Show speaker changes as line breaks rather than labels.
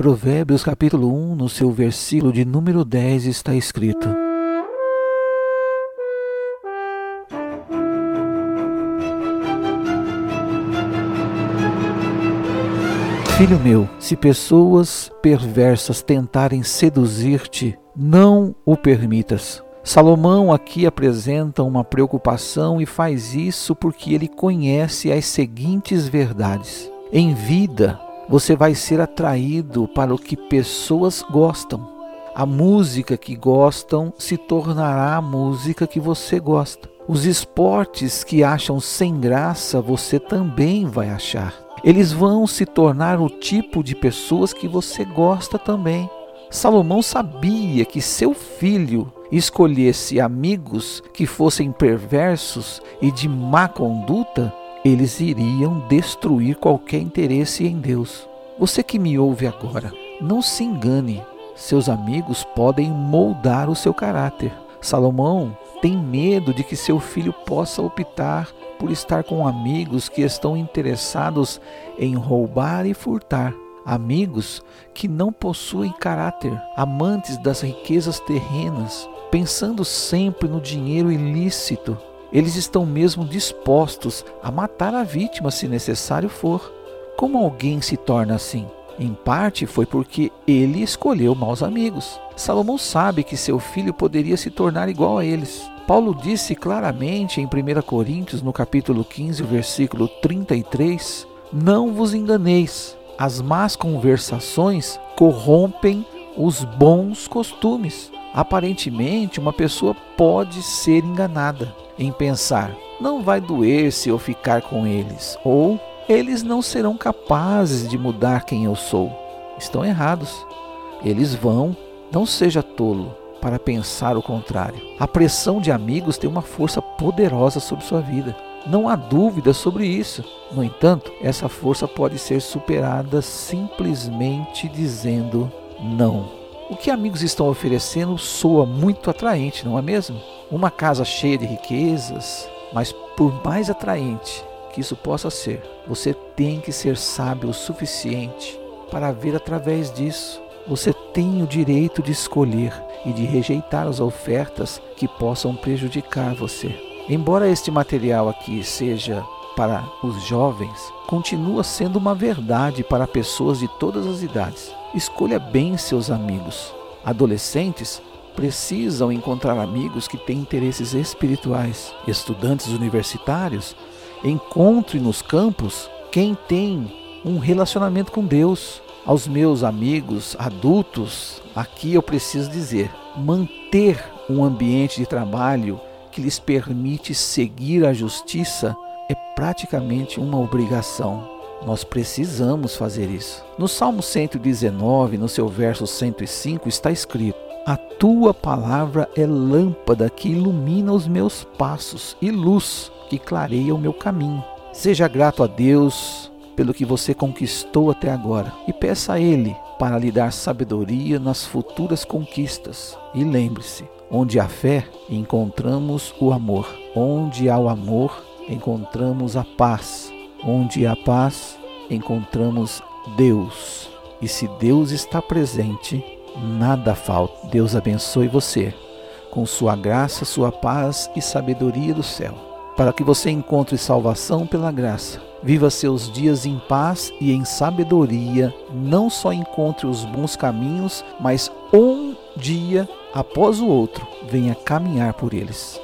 Provérbios capítulo 1, no seu versículo de número 10 está escrito: Filho meu, se pessoas perversas tentarem seduzir-te, não o permitas. Salomão aqui apresenta uma preocupação e faz isso porque ele conhece as seguintes verdades. Em vida, você vai ser atraído para o que pessoas gostam. A música que gostam se tornará a música que você gosta. Os esportes que acham sem graça, você também vai achar. Eles vão se tornar o tipo de pessoas que você gosta também. Salomão sabia que seu filho escolhesse amigos que fossem perversos e de má conduta, eles iriam destruir qualquer interesse em Deus. Você que me ouve agora, não se engane, seus amigos podem moldar o seu caráter. Salomão tem medo de que seu filho possa optar por estar com amigos que estão interessados em roubar e furtar. Amigos que não possuem caráter, amantes das riquezas terrenas, pensando sempre no dinheiro ilícito. Eles estão mesmo dispostos a matar a vítima se necessário for. Como alguém se torna assim? Em parte foi porque ele escolheu maus amigos. Salomão sabe que seu filho poderia se tornar igual a eles. Paulo disse claramente em 1 Coríntios, no capítulo 15, versículo 33, Não vos enganeis, as más conversações corrompem os bons costumes. Aparentemente, uma pessoa pode ser enganada em pensar: não vai doer se eu ficar com eles, ou eles não serão capazes de mudar quem eu sou. Estão errados. Eles vão, não seja tolo para pensar o contrário. A pressão de amigos tem uma força poderosa sobre sua vida. Não há dúvida sobre isso. No entanto, essa força pode ser superada simplesmente dizendo não. O que amigos estão oferecendo soa muito atraente, não é mesmo? Uma casa cheia de riquezas, mas por mais atraente que isso possa ser, você tem que ser sábio o suficiente para ver através disso. Você tem o direito de escolher e de rejeitar as ofertas que possam prejudicar você. Embora este material aqui seja para os jovens, continua sendo uma verdade para pessoas de todas as idades. Escolha bem seus amigos. Adolescentes precisam encontrar amigos que têm interesses espirituais. Estudantes universitários, encontre nos campos quem tem um relacionamento com Deus. Aos meus amigos adultos, aqui eu preciso dizer: manter um ambiente de trabalho que lhes permite seguir a justiça é praticamente uma obrigação. Nós precisamos fazer isso. No Salmo 119, no seu verso 105, está escrito: A tua palavra é lâmpada que ilumina os meus passos e luz que clareia o meu caminho. Seja grato a Deus pelo que você conquistou até agora e peça a Ele para lhe dar sabedoria nas futuras conquistas. E lembre-se: onde há fé, encontramos o amor. Onde há o amor, encontramos a paz. Onde há paz, encontramos Deus. E se Deus está presente, nada falta. Deus abençoe você com sua graça, sua paz e sabedoria do céu, para que você encontre salvação pela graça Viva seus dias em paz e em sabedoria, não só encontre os bons caminhos, mas um dia após o outro venha caminhar por eles.